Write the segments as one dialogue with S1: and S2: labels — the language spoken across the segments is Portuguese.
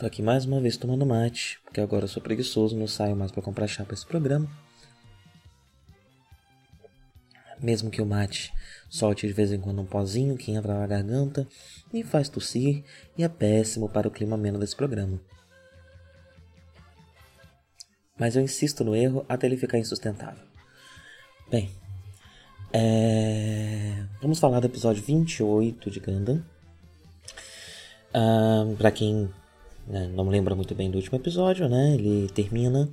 S1: Tô aqui mais uma vez tomando mate, porque agora eu sou preguiçoso, não saio mais para comprar chá para esse programa. Mesmo que o mate solte de vez em quando um pozinho que entra na garganta e faz tossir e é péssimo para o clima ameno desse programa mas eu insisto no erro até ele ficar insustentável. Bem, é... vamos falar do episódio 28 de Gundam. Uh, para quem né, não lembra muito bem do último episódio, né, ele termina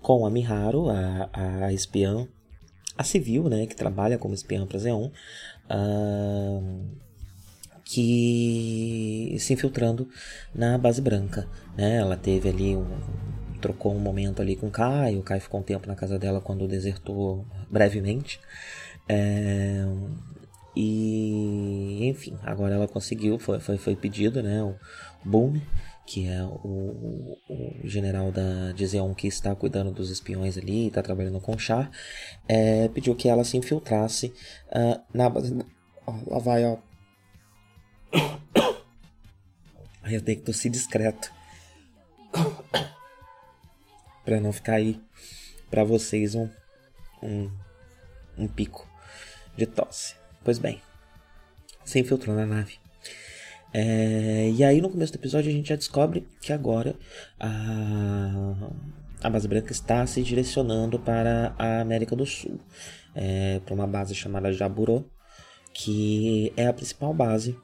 S1: com a Miharu, a, a espiã, a civil, né, que trabalha como espiã para Zeon, uh, que se infiltrando na base branca. Né, ela teve ali um, trocou um momento ali com o Caio, o Caio ficou um tempo na casa dela quando desertou brevemente. É, e enfim, agora ela conseguiu, foi, foi, foi pedido, né? O Boom, que é o, o, general da Dizeon que está cuidando dos espiões ali, está trabalhando com o Char, é, pediu que ela se infiltrasse uh, na base. Ó, lá vai, ó. Aí eu tenho que tossir discreto para não ficar aí para vocês um, um, um pico de tosse. Pois bem, se infiltrou na nave. É, e aí no começo do episódio a gente já descobre que agora a, a base branca está se direcionando para a América do Sul, é, para uma base chamada Jaburo, que é a principal base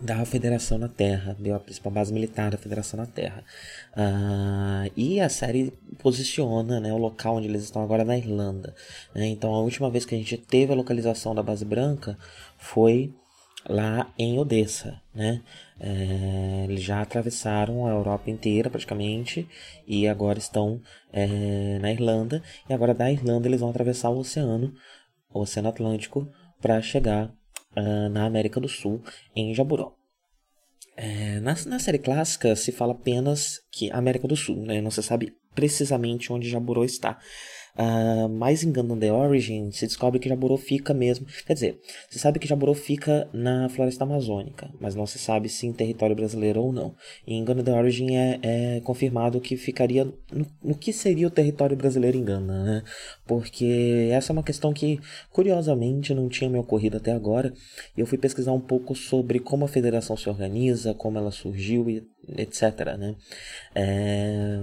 S1: da Federação na Terra, a principal base militar da Federação na Terra. Uh, e a série posiciona né, o local onde eles estão agora na Irlanda. Né? Então a última vez que a gente teve a localização da base branca foi lá em Odessa. Né? É, eles já atravessaram a Europa inteira praticamente e agora estão é, na Irlanda. E agora da Irlanda eles vão atravessar o oceano, o Oceano Atlântico, para chegar uh, na América do Sul, em Jaburó. É, na, na, série clássica se fala apenas que América do Sul, né? não se sabe precisamente onde Jaburó está. Uh, mas em Gundam The Origin se descobre que Jaburo fica mesmo. Quer dizer, se sabe que Jaburo fica na floresta amazônica, mas não se sabe se em território brasileiro ou não. E Gundam The Origin é, é confirmado que ficaria no, no, que seria o território brasileiro em Gundam, né? Porque essa é uma questão que, curiosamente, não tinha me ocorrido até agora. E eu fui pesquisar um pouco sobre como a federação se organiza, como ela surgiu e etc. Né? É...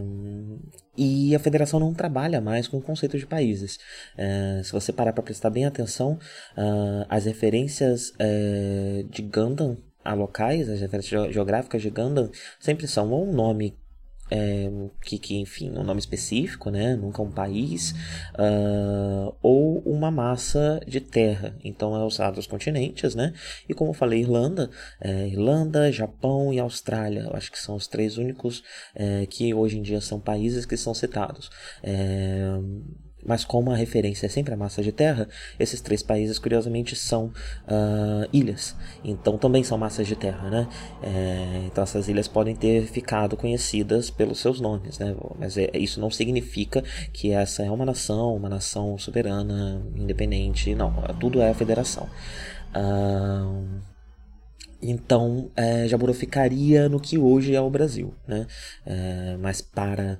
S1: E a federação não trabalha mais com o conceito de países. É... Se você parar para prestar bem atenção, uh, as referências uh, de Gundam a locais, as referências geográficas de Gundam sempre são ou um nome é, que, que, enfim, um nome específico, né? Nunca um país, uh, ou uma massa de terra. Então é usado os continentes, né? E como eu falei, Irlanda, é, Irlanda, Japão e Austrália. Eu acho que são os três únicos é, que hoje em dia são países que são citados. É, mas como a referência é sempre a massa de terra, esses três países, curiosamente, são uh, ilhas. Então também são massas de terra, né? É, então essas ilhas podem ter ficado conhecidas pelos seus nomes, né? Mas é, isso não significa que essa é uma nação, uma nação soberana, independente. Não, tudo é a federação. Uh, então, é, Jaburu ficaria no que hoje é o Brasil, né? É, mas para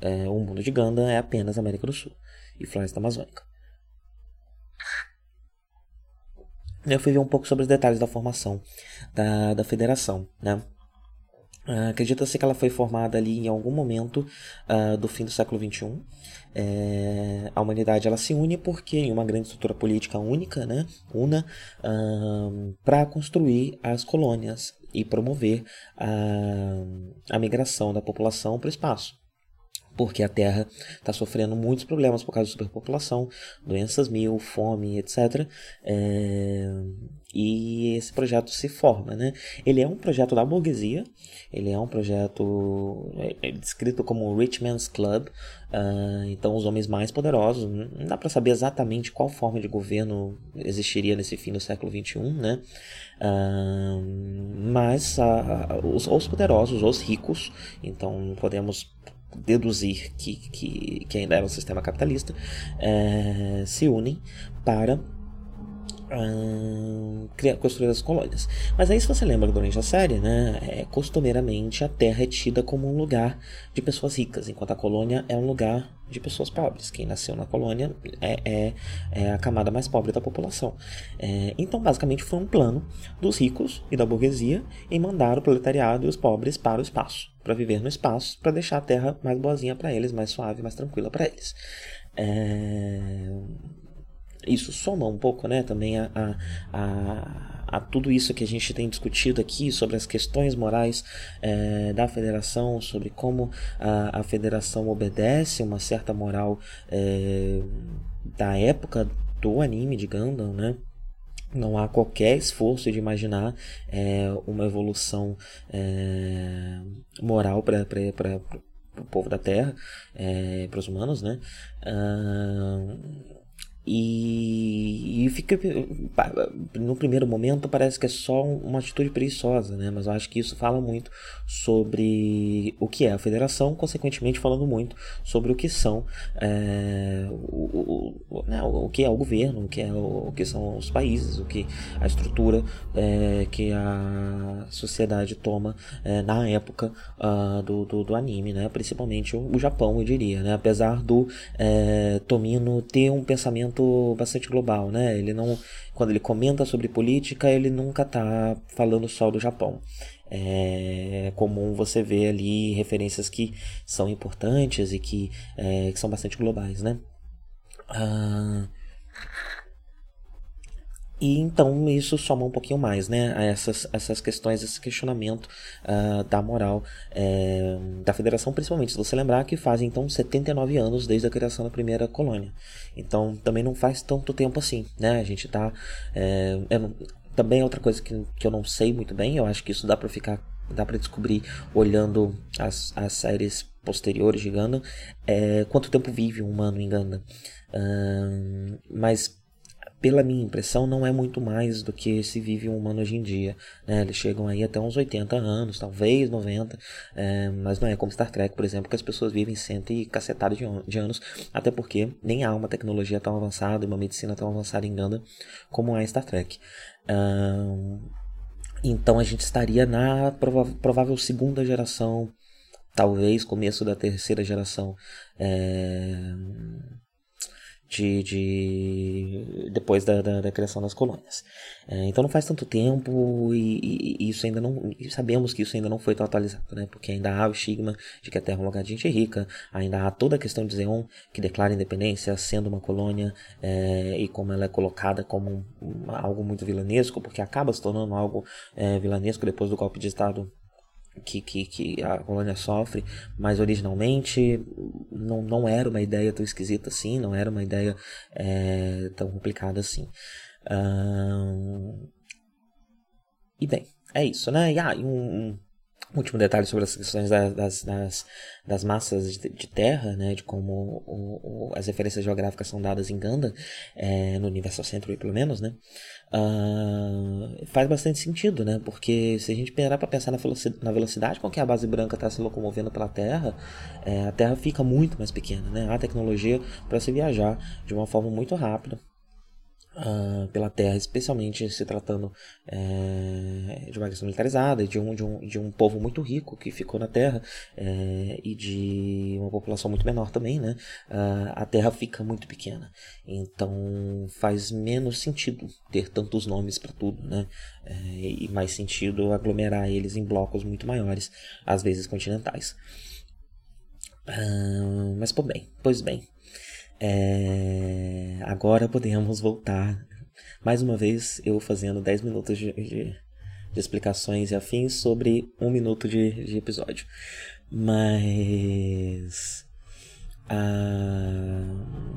S1: é, o mundo de Ganda é apenas América do Sul e floresta amazônica. Eu fui ver um pouco sobre os detalhes da formação da, da federação, né? Uh, Acredita-se que ela foi formada ali em algum momento uh, do fim do século XXI. É, a humanidade ela se une porque em uma grande estrutura política única, né, una, uh, para construir as colônias e promover a, a migração da população para o espaço porque a Terra está sofrendo muitos problemas por causa da superpopulação, doenças mil, fome, etc. É... E esse projeto se forma, né? Ele é um projeto da burguesia, ele é um projeto é, é descrito como Rich Man's Club, uh, então os homens mais poderosos. Não dá para saber exatamente qual forma de governo existiria nesse fim do século XXI, né? Uh, mas uh, os, os poderosos, os ricos, então podemos deduzir que, que, que ainda era um sistema capitalista, é, se unem para criar, construir as colônias. Mas aí, se você lembra durante a série, né, é, costumeiramente a Terra é tida como um lugar de pessoas ricas, enquanto a colônia é um lugar de pessoas pobres. Quem nasceu na colônia é, é, é a camada mais pobre da população. É, então, basicamente, foi um plano dos ricos e da burguesia em mandar o proletariado e os pobres para o espaço, para viver no espaço, para deixar a Terra mais boazinha para eles, mais suave, mais tranquila para eles. É isso soma um pouco, né, também a, a, a, a, tudo isso que a gente tem discutido aqui sobre as questões morais é, da federação, sobre como a, a federação obedece uma certa moral é, da época do anime de Gundam, né? Não há qualquer esforço de imaginar é, uma evolução é, moral para o povo da Terra, é, para os humanos, né? Uh, e, e fica no primeiro momento parece que é só uma atitude preguiçosa, né? Mas eu acho que isso fala muito sobre o que é a federação, consequentemente falando muito sobre o que são é, o, o, né, o, que é o governo, o que é o, o que são os países, o que a estrutura é, que a sociedade toma é, na época uh, do, do, do, anime, né? Principalmente o, Japão, eu diria, né? Apesar do é, Tomino ter um pensamento bastante global, né? Ele não, quando ele comenta sobre política, ele nunca está falando só do Japão. É comum você ver ali referências que são importantes e que, é, que são bastante globais, né? Ah, e então isso soma um pouquinho mais, né, a essas, essas questões, esse questionamento uh, da moral é, da federação, principalmente se você lembrar que fazem então 79 anos desde a criação da primeira colônia. Então também não faz tanto tempo assim, né? A gente tá. É, também é outra coisa que, que eu não sei muito bem, eu acho que isso dá para ficar. dá para descobrir olhando as, as séries posteriores de Gundam, é, quanto tempo vive um humano em Gundam. Uh, mas pela minha impressão, não é muito mais do que se vive um humano hoje em dia. Né? Eles chegam aí até uns 80 anos, talvez 90, é, mas não é como Star Trek, por exemplo, que as pessoas vivem cento e cacetado de, de, anos, até porque nem há uma tecnologia tão avançada, uma medicina tão avançada em Ganda como é Star Trek. Um, então a gente estaria na prova provável segunda geração, talvez começo da terceira geração. É de, de depois da, da, da, criação das colônias. É, então não faz tanto tempo e, e, isso ainda não e sabemos que isso ainda não foi tão atualizado, né? Porque ainda há o estigma de que a Terra é um lugar de gente rica, ainda há toda a questão de Zeon que declara independência sendo uma colônia é, e como ela é colocada como um, algo muito vilanesco, porque acaba se tornando algo é, vilanesco depois do golpe de Estado que, que, que a colônia sofre, mas originalmente não, não era uma ideia tão esquisita assim, não era uma ideia é, tão complicada assim. e bem, é isso, né? E, ah, um, um último detalhe sobre as questões das, das, das, massas de, de, terra, né, de como o, o, as referências geográficas são dadas em Ganda, é, no Universal Century pelo menos, né, uh, faz bastante sentido, né, porque se a gente parar para pensar na velocidade, com que a base branca está se locomovendo pela Terra, é, a Terra fica muito mais pequena, né, há tecnologia para se viajar de uma forma muito rápida Uh, pela Terra, especialmente se tratando é, de uma questão militarizada, de um, de, um, de um povo muito rico que ficou na Terra é, e de uma população muito menor também, né? Uh, a Terra fica muito pequena, então faz menos sentido ter tantos nomes para tudo, né? É, e mais sentido aglomerar eles em blocos muito maiores, às vezes continentais. Uh, mas, por bem, pois bem, é... Agora podemos voltar. Mais uma vez, eu fazendo 10 minutos de, de, de, explicações e afins sobre um minuto de, de episódio. Mas. Ah,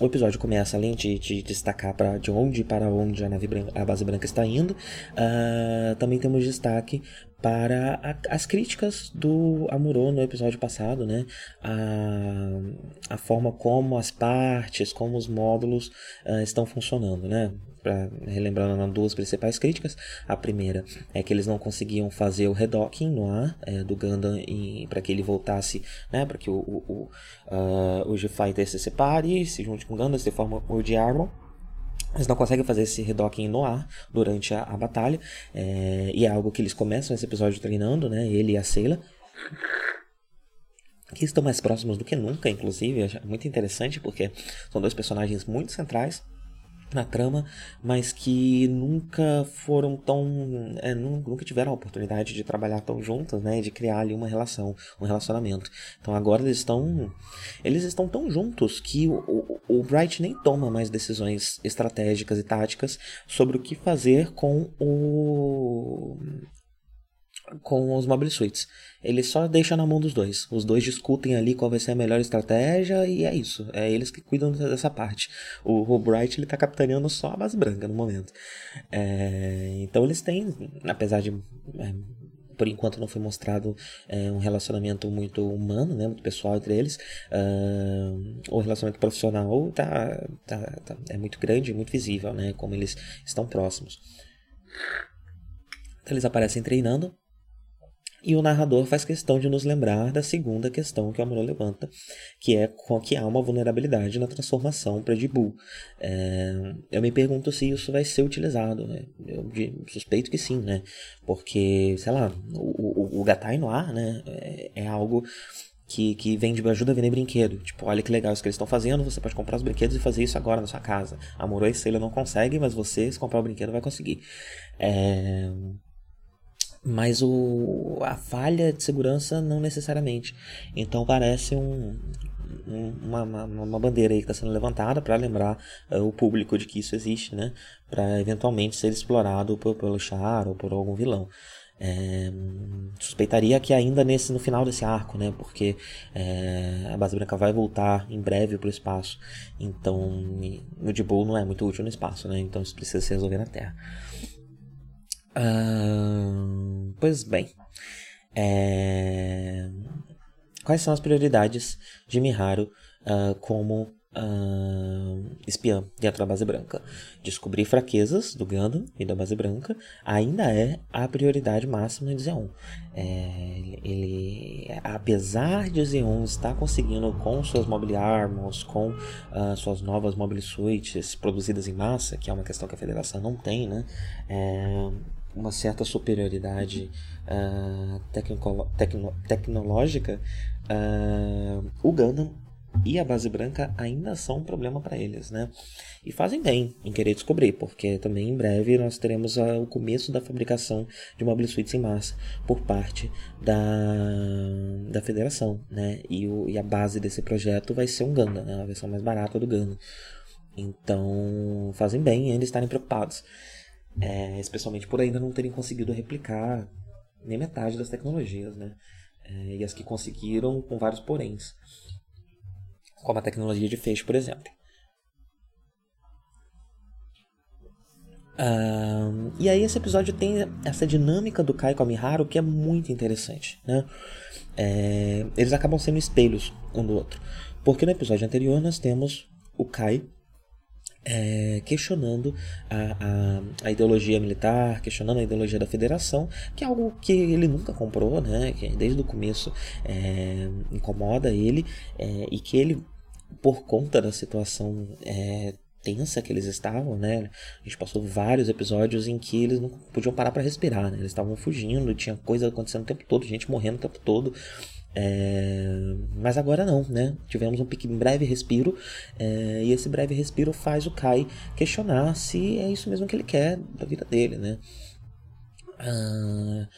S1: o episódio começa, além de, de destacar para de onde para onde a nave branca, a base branca está indo, uh, também temos destaque para a, as críticas do Amuro no episódio passado, né? A, a forma como as partes, como os módulos uh, estão funcionando, né? Pra, relembrando duas principais críticas. A primeira é que eles não conseguiam fazer o redocking no ar é, do Gundam para que ele voltasse, né? Para que o, o, o, uh, o G-Fighter se separe, se junte com o Gundam, se forma o de Armor. Eles não conseguem fazer esse redocking no ar durante a, a batalha. É, e é algo que eles começam esse episódio treinando, né? Ele e a Seila. Que estão mais próximos do que nunca, inclusive. É muito interessante porque são dois personagens muito centrais na trama, mas que nunca foram tão. É, nunca tiveram a oportunidade de trabalhar tão juntos, né? De criar ali uma relação, um relacionamento. Então agora eles estão. Eles estão tão juntos que o, o, o Bright nem toma mais decisões estratégicas e táticas sobre o que fazer com o com os Mobile Suites. Ele só deixa na mão dos dois. Os dois discutem ali qual vai ser a melhor estratégia e é isso. É eles que cuidam dessa parte. O, o Bright ele tá capitaneando só a base branca no momento. É, então eles têm, apesar de é, por enquanto não foi mostrado é, um relacionamento muito humano, né, muito pessoal entre eles. Uh, o relacionamento profissional tá, tá, tá, é muito grande, muito visível, né, como eles estão próximos. Então eles aparecem treinando e o narrador faz questão de nos lembrar da segunda questão que o Amuro levanta, que é que há uma vulnerabilidade na transformação para Dibu. É, eu me pergunto se isso vai ser utilizado. Né? Eu suspeito que sim, né? Porque, sei lá, o, o, o Gatai no ar né? é, é algo que, que vende ajuda a vender brinquedo. Tipo, olha que legal isso que eles estão fazendo, você pode comprar os brinquedos e fazer isso agora na sua casa. Amorou e Sailor não consegue, mas você, se comprar o brinquedo, vai conseguir. É... Mas o, a falha de segurança não necessariamente. Então parece um, um, uma, uma, uma, bandeira aí que está sendo levantada para lembrar uh, o público de que isso existe, né? Para eventualmente ser explorado por, pelo Char ou por algum vilão. É, suspeitaria que ainda nesse no final desse arco, né? Porque é, a base branca vai voltar em breve para o espaço. Então, o Dibu não é muito útil no espaço, né? Então isso precisa se resolver na Terra. Uh, pois bem. É... Quais são as prioridades de Miharu uh, como uh, espiã dentro da base branca? Descobrir fraquezas do Gundam e da base branca ainda é a prioridade máxima de Zeon. É, ele, apesar de Zeon estar conseguindo com suas mobile armors, com uh, suas novas mobile suites produzidas em massa, que é uma questão que a federação não tem, né? É, uma certa superioridade uh, tecno tecnológica, uh, o Gundam e a base branca ainda são um problema para eles, né? E fazem bem em querer descobrir, porque também em breve nós teremos a, o começo da fabricação de mobile suites em massa por parte da, da federação, né? E, o, e a base desse projeto vai ser um Gundam, né? A versão mais barata do Gundam. Então, fazem bem em ainda estarem preocupados. É, especialmente por ainda não terem conseguido replicar nem metade das tecnologias, né? É, e as que conseguiram com vários poréns, como a tecnologia de feixe, por exemplo. E aí esse episódio tem essa dinâmica do Kai com a Miharu que é muito interessante, né? É, eles acabam sendo espelhos um do outro. Porque no episódio anterior nós temos o Kai é, questionando a, a, a, ideologia militar, questionando a ideologia da federação, que é algo que ele nunca comprou, né? que desde o começo é, incomoda ele é, e que ele, por conta da situação é, tensa que eles estavam, né? A gente passou vários episódios em que eles não podiam parar para respirar, né? Eles estavam fugindo, tinha coisa acontecendo o tempo todo, gente morrendo o tempo todo. É... Mas agora não, né? Tivemos um pequeno, breve respiro é... e esse breve respiro faz o Kai questionar se é isso mesmo que ele quer da vida dele, né? Ah,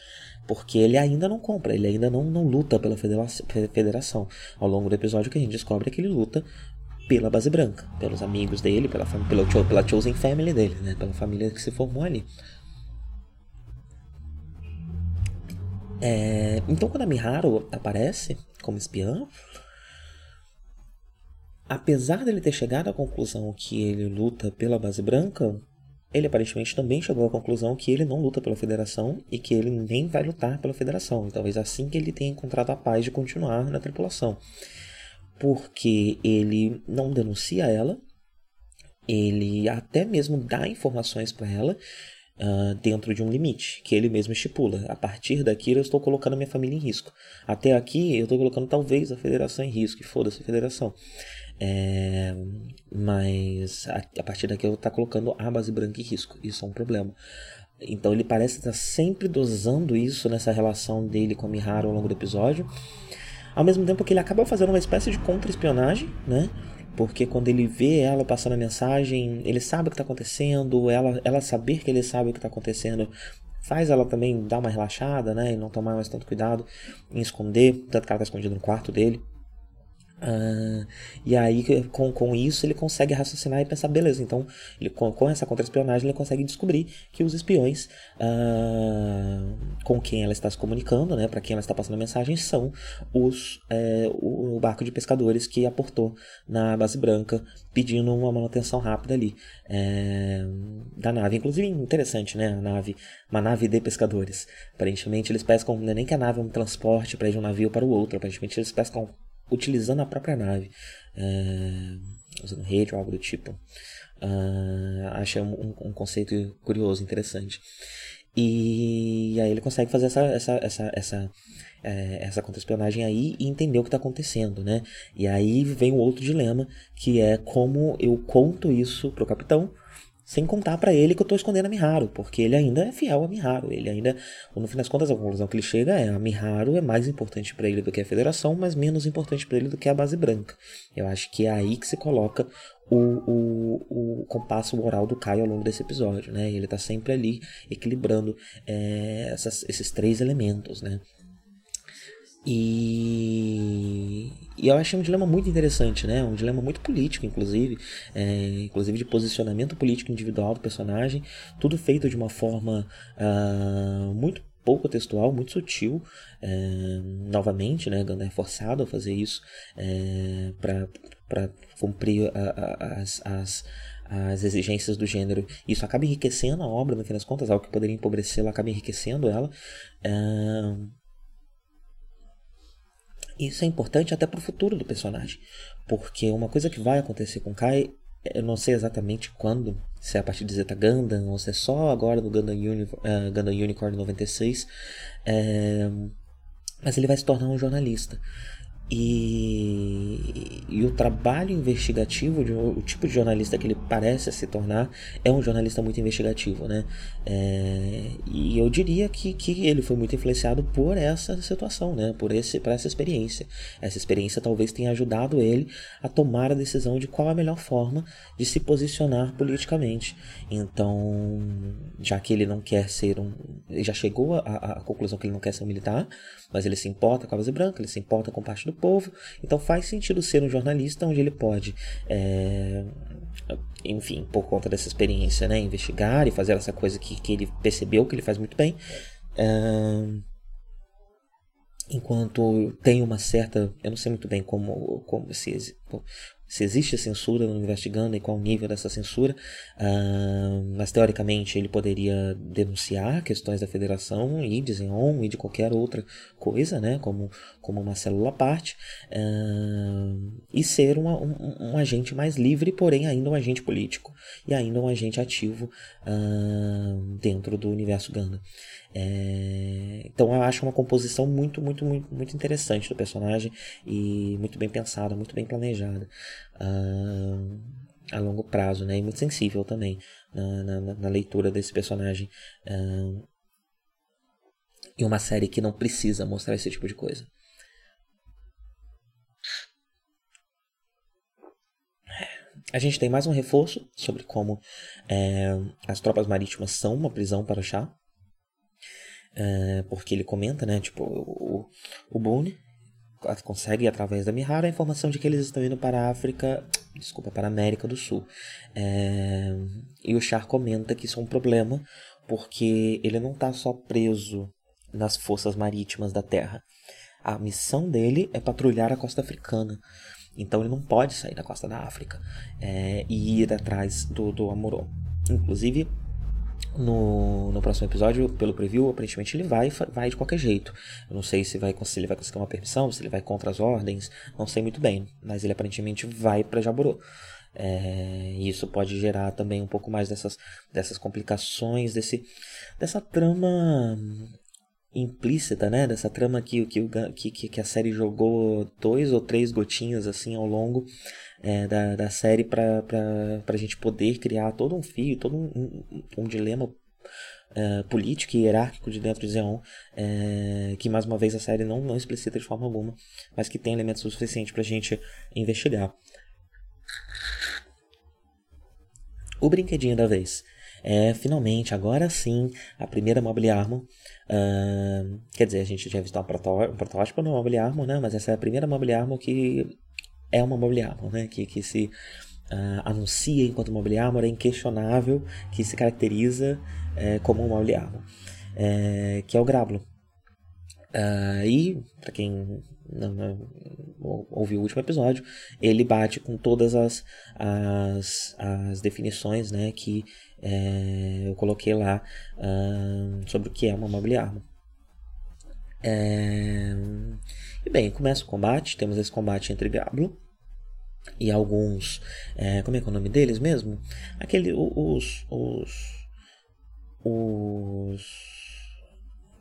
S1: porque ele ainda não compra, ele ainda não, não luta pela federação. Ao longo do episódio que a gente descobre é que ele luta pela base branca, pelos amigos dele, pela, pela, pela chosen family dele, né? Pela família que se formou ali. É, então quando a Miharu aparece como espiã, apesar dele ter chegado à conclusão que ele luta pela base branca, ele aparentemente também chegou à conclusão que ele não luta pela federação e que ele nem vai lutar pela federação. Talvez assim que ele tenha encontrado a paz de continuar na tripulação. Porque ele não denuncia ela, ele até mesmo dá informações para ela uh, dentro de um limite que ele mesmo estipula. A partir daqui eu estou colocando minha família em risco. Até aqui eu estou colocando talvez a federação em risco, e foda-se a federação. É, mas a, a, partir daqui eu estou colocando a base branca em risco. Isso é um problema. Então ele parece estar sempre dosando isso nessa relação dele com a Miharu ao longo do episódio. Ao mesmo tempo que ele acaba fazendo uma espécie de contra-espionagem, né? Porque quando ele vê ela passando a mensagem, ele sabe o que está acontecendo, ela, ela saber que ele sabe o que está acontecendo faz ela também dar uma relaxada, né, e não tomar mais tanto cuidado em esconder, tanto que ela está escondida no quarto dele. Uh, e aí, com, com isso, ele consegue raciocinar e pensar, beleza, então, ele, com, com essa contra-espionagem, ele consegue descobrir que os espiões uh, com quem ela está se comunicando, né, para quem ela está passando a mensagem, são os, é, o, o, barco de pescadores que aportou na base branca, pedindo uma manutenção rápida ali é, da nave. Inclusive, interessante, né, a nave, uma nave de pescadores. Aparentemente, eles pescam, é nem que a nave é um transporte para ir de um navio para o outro, aparentemente, eles pescam utilizando a própria nave, é, usando rede ou algo do tipo. Uh, achei um, um, conceito curioso, interessante. E aí ele consegue fazer essa, essa, essa, essa, é, essa contra-espionagem aí e entender o que está acontecendo, né? E aí vem o outro dilema, que é como eu conto isso pro capitão sem contar para ele que eu estou escondendo a Miharu, porque ele ainda é fiel a Miharu. Ele ainda, no fim das contas, a conclusão que ele chega é a Miharu é mais importante para ele do que a Federação, mas menos importante para ele do que a base branca. Eu acho que é aí que se coloca o, o, o compasso moral do Caio ao longo desse episódio, né? Ele está sempre ali equilibrando é, essas, esses três elementos, né? E, e eu achei um dilema muito interessante, né? Um dilema muito político, inclusive, é, inclusive de posicionamento político individual do personagem, tudo feito de uma forma uh, muito pouco textual, muito sutil. É, novamente, né? Gandalf é forçado a fazer isso é, para cumprir a, a, as, as as exigências do gênero. Isso acaba enriquecendo a obra, no fim das contas, algo que poderia empobrecê-la acaba enriquecendo ela. Uh, isso é importante até para o futuro do personagem. Porque uma coisa que vai acontecer com Kai, eu não sei exatamente quando, se é a partir de Zeta Gundam ou se é só agora no Gundam, Uni, uh, Gundam Unicorn 96, é, mas ele vai se tornar um jornalista. E, e, o trabalho investigativo, o tipo de jornalista que ele parece se tornar, é um jornalista muito investigativo, né? É, e eu diria que, que ele foi muito influenciado por essa situação, né? Por, esse, por essa experiência. Essa experiência talvez tenha ajudado ele a tomar a decisão de qual a melhor forma de se posicionar politicamente. Então, já que ele não quer ser um. Ele já chegou à conclusão que ele não quer ser um militar, mas ele se importa com a base branca, ele se importa com parte do povo, então faz sentido ser um jornalista onde ele pode, é, enfim, por conta dessa experiência, né, investigar e fazer essa coisa que, que ele percebeu que ele faz muito bem. É, enquanto tem uma certa, eu não sei muito bem como, como se se existe censura no investigando e qual o nível dessa censura, uh, mas teoricamente ele poderia denunciar questões da federação e de Xenon e de qualquer outra coisa, né, como, como uma célula à parte, uh, e ser uma, um, um, agente mais livre, porém ainda um agente político e ainda um agente ativo uh, dentro do universo Ganda. É, então eu acho uma composição muito, muito, muito, muito interessante do personagem e muito bem pensada, muito bem planejada. Uh, a longo prazo, né? E muito sensível também na, na, na leitura desse personagem. Uh, e uma série que não precisa mostrar esse tipo de coisa. A gente tem mais um reforço sobre como é, as tropas marítimas são uma prisão para o chá. É, porque ele comenta, né? Tipo, o, o Boone consegue, através da Mihara, a informação de que eles estão indo para a África, desculpa, para a América do Sul. É, e o Char comenta que isso é um problema, porque ele não está só preso nas forças marítimas da Terra. A missão dele é patrulhar a costa africana. Então ele não pode sair da costa da África é, e ir atrás do, do Amorô. Inclusive, no, no próximo episódio, pelo preview, aparentemente ele vai, vai de qualquer jeito. Eu não sei se, vai, se ele vai conseguir uma permissão, se ele vai contra as ordens, não sei muito bem. Mas ele aparentemente vai para Jaborô. É, isso pode gerar também um pouco mais dessas, dessas complicações, desse, dessa trama implícita, né? Dessa trama que, que, que, que a série jogou dois ou três gotinhas assim ao longo é, da, da série para a gente poder criar todo um fio, todo um, um, um dilema é, político e hierárquico de dentro de Zeon, é, que mais uma vez a série não, não explicita de forma alguma, mas que tem elementos o suficiente para a gente investigar. O brinquedinho da vez. É finalmente, agora sim, a primeira Mobile Armor Uh, quer dizer, a gente já visto um, um protótipo no Mobile Armor, né? Mas essa é a primeira Mobile Armor que é uma Mobile Armor, né? Que, que se uh, anuncia enquanto Mobile Armor, é inquestionável, que se caracteriza uh, como um Mobile Armor, é, que é o Grablo. Uh, e, para quem ouviu o último episódio, ele bate com todas as, as, as definições né, que é, eu coloquei lá uh, sobre o que é uma mobile armor. É, e bem, começa o combate. Temos esse combate entre Gablo e alguns. É, como é que é o nome deles mesmo? Aquele. Os. Os. Os.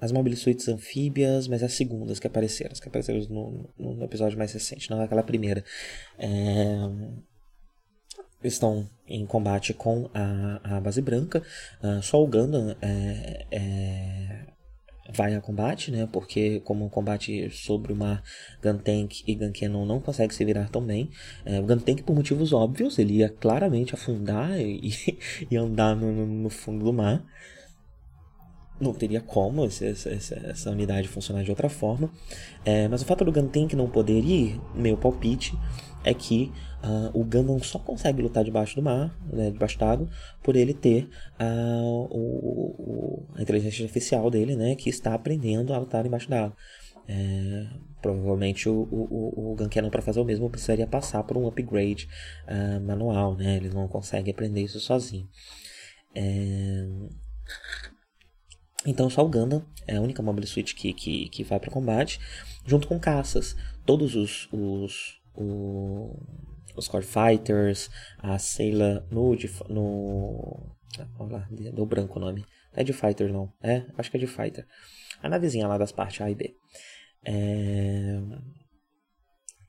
S1: As mobile suites anfíbias, mas as segundas que apareceram, as que apareceram no, no, episódio mais recente, não aquela primeira. É, estão em combate com a, a base branca. Uh, só o Gundam é, é, vai a combate, né? Porque como um combate sobre o mar, Guntank e Guncannon não consegue se virar tão bem. É, o Guntank, por motivos óbvios, ele ia claramente afundar e, e andar no, no, fundo do mar. Não teria como essa, essa, essa unidade funcionar de outra forma. É, mas o fato do Guntank não poder ir, meu palpite, é que uh, o Gundam só consegue lutar debaixo do mar, né, debaixo d'água, por ele ter uh, o, o, a inteligência artificial dele, né, que está aprendendo a lutar debaixo d'água. É, provavelmente o, o, o Guncannon para fazer o mesmo precisaria passar por um upgrade uh, manual, né? Ele não consegue aprender isso sozinho. É... Então só o Gundam é a única Mobile Suit que, que, que vai para combate, junto com caças. Todos os, os, o, os Core Fighters, a Sailor no, no vamos lá, deu branco o nome. Não é de Fighter não, é? Acho que é de Fighter. A navezinha lá das partes A e B. É,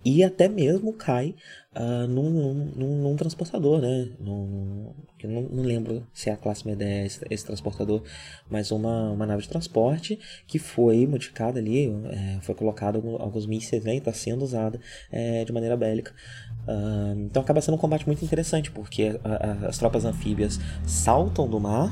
S1: e até mesmo cai uh, num, num, num, transportador, né? Num, não, não, lembro se é a classe MED é esse, esse, transportador, mas uma, uma nave de transporte que foi modificada ali, é, foi colocado alguns mísseis, né? E está sendo usada é, de maneira bélica. Uh, então acaba sendo um combate muito interessante, porque a, a, as tropas anfíbias saltam do mar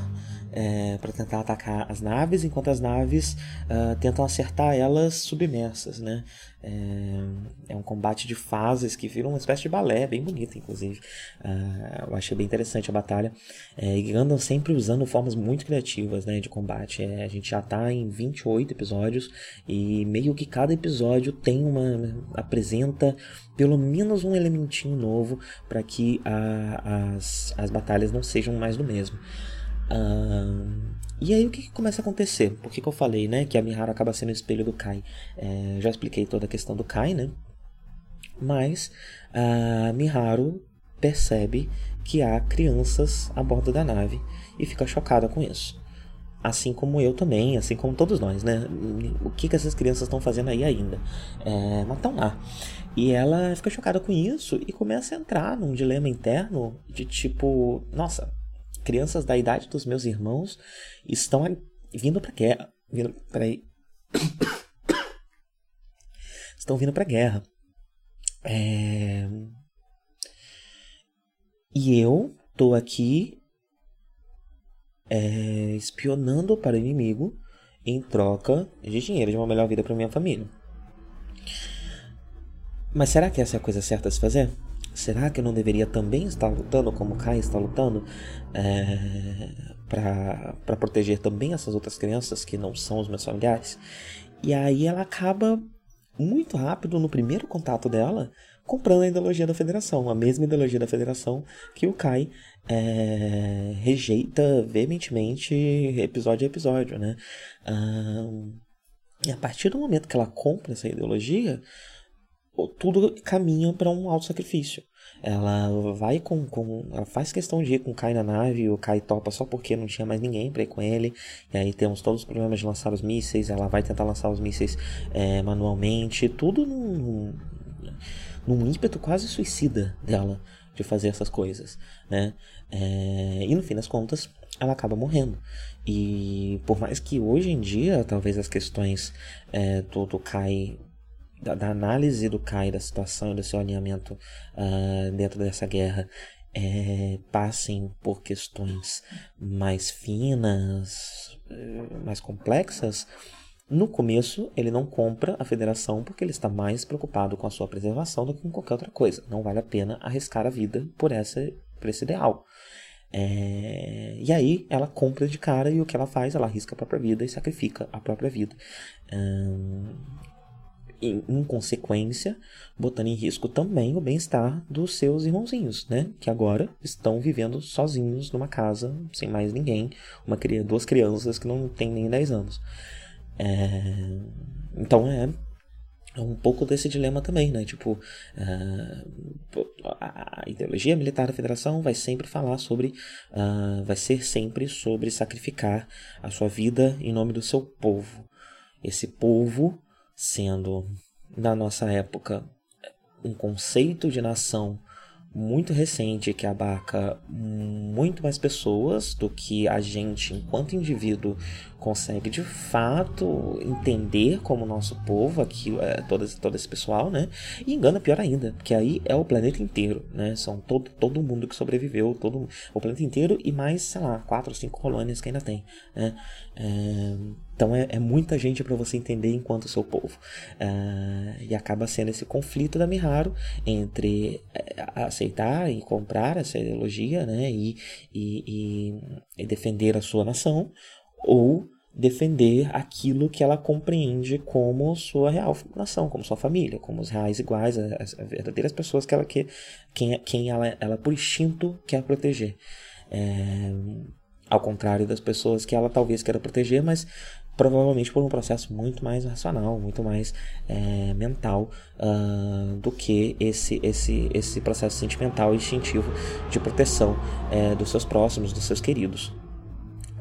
S1: é, para tentar atacar as naves, enquanto as naves uh, tentam acertar elas submersas, né? É, é, um combate de fases que vira uma espécie de balé, bem bonito, inclusive. Uh, eu achei bem interessante a batalha. É, e andam sempre usando formas muito criativas né, de combate. É, a gente já está em 28 episódios e meio que cada episódio tem uma. apresenta pelo menos um elementinho novo para que a, as, as batalhas não sejam mais do mesmo. Uh, e aí o que, que, começa a acontecer? Por que, que eu falei, né, que a Mihara acaba sendo o espelho do Kai? É, já expliquei toda a questão do Kai, né? Mas a Miharu percebe que há crianças a bordo da nave e fica chocada com isso. assim como eu também, assim como todos nós, né? O que, que essas crianças estão fazendo aí ainda? É, mas estão lá. E ela fica chocada com isso e começa a entrar num dilema interno de tipo, nossa, crianças da idade dos meus irmãos estão vindo pra guerra. Vindo, peraí. estão vindo pra guerra. É... E eu tô aqui é, espionando para o inimigo em troca de dinheiro, de uma melhor vida para minha família. Mas será que essa é a coisa certa a se fazer? Será que eu não deveria também estar lutando como Kai está lutando é, para proteger também essas outras crianças que não são os meus familiares? E aí ela acaba muito rápido no primeiro contato dela comprando a ideologia da federação, a mesma ideologia da federação que o Kai é, rejeita veementemente episódio a episódio, né? e a partir do momento que ela compra essa ideologia, tudo caminha para um auto sacrifício. Ela vai com, com. Ela faz questão de ir com o Kai na nave, o Kai topa só porque não tinha mais ninguém para ir com ele. E aí temos todos os problemas de lançar os mísseis. Ela vai tentar lançar os mísseis é, manualmente. Tudo num, num ímpeto quase suicida dela de fazer essas coisas, né? É, e no fim das contas, ela acaba morrendo. E por mais que hoje em dia, talvez as questões é, do, do Kai, da, da, análise do Kai, da situação e do seu alinhamento uh, dentro dessa guerra, é, passem por questões mais finas, eh, mais complexas, no começo, ele não compra a federação porque ele está mais preocupado com a sua preservação do que com qualquer outra coisa. Não vale a pena arriscar a vida por, essa, por esse ideal. É... E aí ela compra de cara e o que ela faz? Ela arrisca a própria vida e sacrifica a própria vida. Em, consequência, botando em risco também o bem-estar dos seus irmãozinhos, né? Que agora estão vivendo sozinhos numa casa, sem mais ninguém. Uma, duas crianças que não têm nem 10 anos. É, então é, é um pouco desse dilema também, né? Tipo, uh, a ideologia militar da federação vai sempre falar sobre, uh, vai ser sempre sobre sacrificar a sua vida em nome do seu povo. Esse povo sendo, na nossa época, um conceito de nação muito recente que abarca muito mais pessoas do que a gente, enquanto indivíduo, consegue de fato entender como nosso povo, aqui, é, todo, todo esse pessoal, né? E engana pior ainda, porque aí é o planeta inteiro, né? São todo, todo mundo que sobreviveu, todo o planeta inteiro e mais, sei lá, quatro ou cinco colônias que ainda tem, né? É, então é, é, muita gente para você entender enquanto seu povo. É, e acaba sendo esse conflito da Miharu entre é, aceitar e comprar essa ideologia, né? E, e, e, e defender a sua nação, ou defender aquilo que ela compreende como sua real nação, como sua família, como os reais iguais, as, as verdadeiras pessoas que ela quer, quem, quem ela, ela por instinto quer proteger. É, ao contrário das pessoas que ela talvez queira proteger, mas provavelmente por um processo muito mais racional, muito mais é, mental uh, do que esse, esse, esse processo sentimental e instintivo de proteção é, dos seus próximos, dos seus queridos.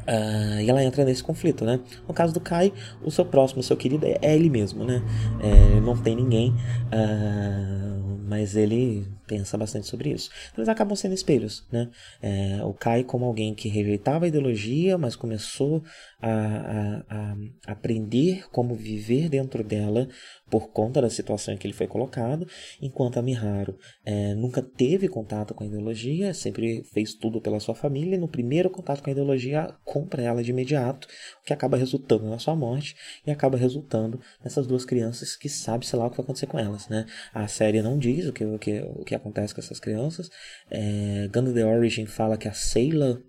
S1: Uh, e ela entra nesse conflito, né? No caso do Kai, o seu próximo, o seu querido, é, ele mesmo, né? É, não tem ninguém, uh, mas ele pensa bastante sobre isso. Então, eles acabam sendo espelhos, né? É, o Kai como alguém que rejeitava a ideologia, mas começou a, a, a, aprender como viver dentro dela por conta da situação em que ele foi colocado, enquanto a Miharu é, nunca teve contato com a ideologia, sempre fez tudo pela sua família, e no primeiro contato com a ideologia, compra ela de imediato, o que acaba resultando na sua morte, e acaba resultando nessas duas crianças que sabe-se lá o que vai acontecer com elas, né? A série não diz o que, o que, o que acontece com essas crianças. É, Gundam The Origin fala que a Sailor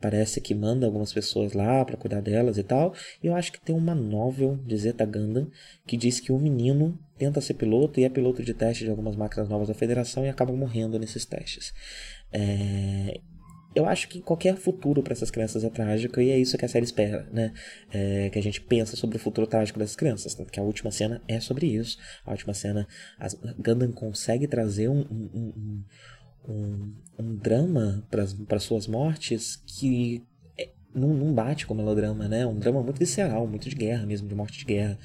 S1: parece que manda algumas pessoas lá para cuidar delas e tal. E eu acho que tem uma novel de Zeta Gundam que diz que um menino tenta ser piloto e é piloto de teste de algumas máquinas novas da Federação e acaba morrendo nesses testes. É, eu acho que qualquer futuro para essas crianças é trágico e é isso que a série espera, né? É, que a gente pensa sobre o futuro trágico dessas crianças. Tanto que a última cena é sobre isso. A última cena, a Gundam consegue trazer um, um, um, um, drama para suas mortes que não, não bate com melodrama, né? Um drama muito visceral, muito de guerra mesmo, de morte de guerra.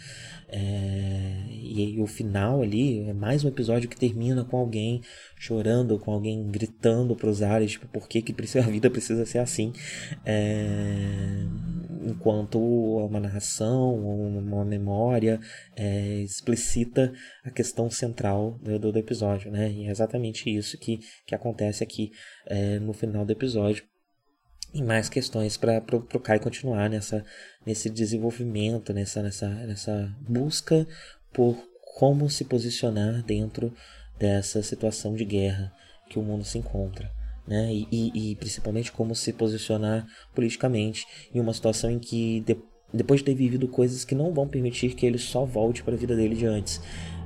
S1: É, e, e, o final ali é mais um episódio que termina com alguém chorando, com alguém gritando para os ares, tipo, por que, que precisa, a vida precisa ser assim? É, enquanto uma narração, uma memória é, explicita a questão central do, do, episódio, né? E é exatamente isso que, que acontece aqui é, no final do episódio e mais questões para o Kai continuar nessa, nesse desenvolvimento, nessa, nessa, nessa busca por como se posicionar dentro dessa situação de guerra que o mundo se encontra. Né? E, e, e principalmente como se posicionar politicamente em uma situação em que, de, depois de ter vivido coisas que não vão permitir que ele só volte para a vida dele de antes,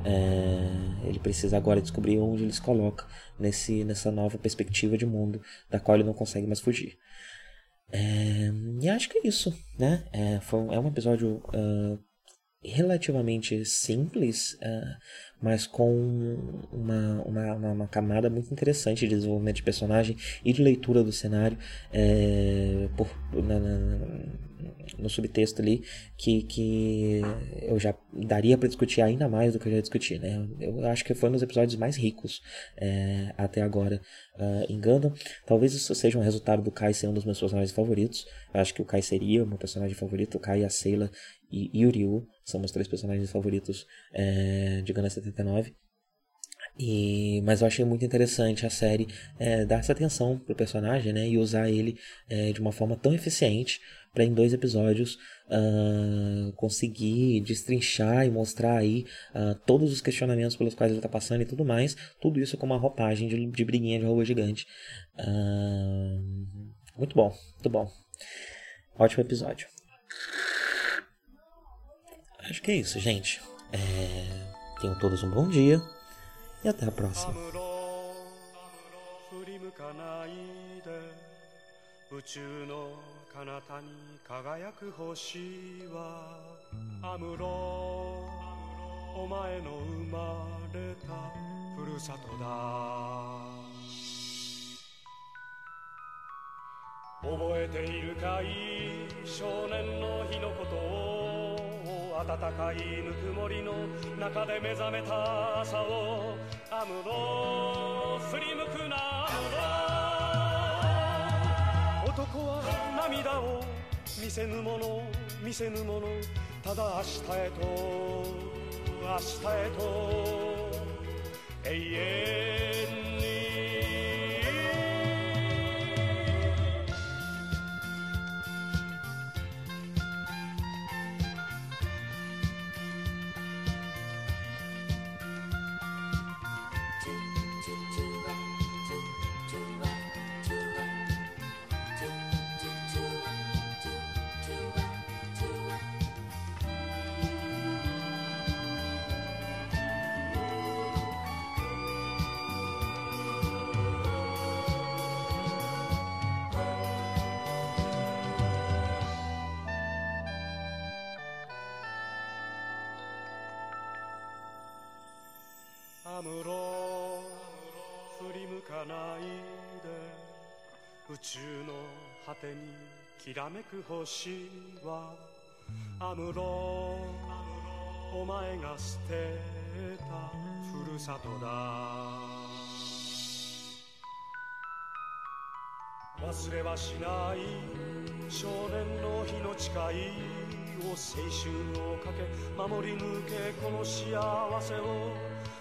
S1: é, ele precisa agora descobrir onde ele se coloca nesse, nessa nova perspectiva de mundo da qual ele não consegue mais fugir. É, e acho que é isso, né? É, foi, é um episódio uh, relativamente simples, uh, mas com uma, uma, uma, camada muito interessante de desenvolvimento de personagem e de leitura do cenário é, por, na, na, no subtexto ali que, que eu já daria para discutir ainda mais do que eu já discuti, né? Eu acho que foi um dos episódios mais ricos é, até agora uh, em Gundam. Talvez isso seja um resultado do Kai ser um dos meus personagens favoritos. Eu acho que o Kai seria o meu personagem favorito. O Kai, a Seila e, e são meus três personagens favoritos é, de Gundam 79. E, mas eu achei muito interessante a série é, dar essa atenção pro personagem né, e usar ele é, de uma forma tão eficiente para em dois episódios uh, conseguir destrinchar e mostrar aí uh, todos os questionamentos pelos quais ele está passando e tudo mais. Tudo isso com uma roupagem de, de briguinha de robô gigante. Uh, muito bom, muito bom. Ótimo episódio. Acho que é isso, gente. É... Tenham todos um bom dia e até a próxima. 宇宙の 彼方に輝く星はアムロお前の生まれたふるさとだ。覚えているかい？少年の日のことを暖かいぬくもりの中で目覚めた朝をアムロ振り向くな。せぬもの見せぬものただ明日へと明日へと永遠ないで宇宙の果てにきらめく星はアムロお前が捨てたふるさとだ。忘れはしない少年の日の誓いを青春をかけ守り抜けこの幸せを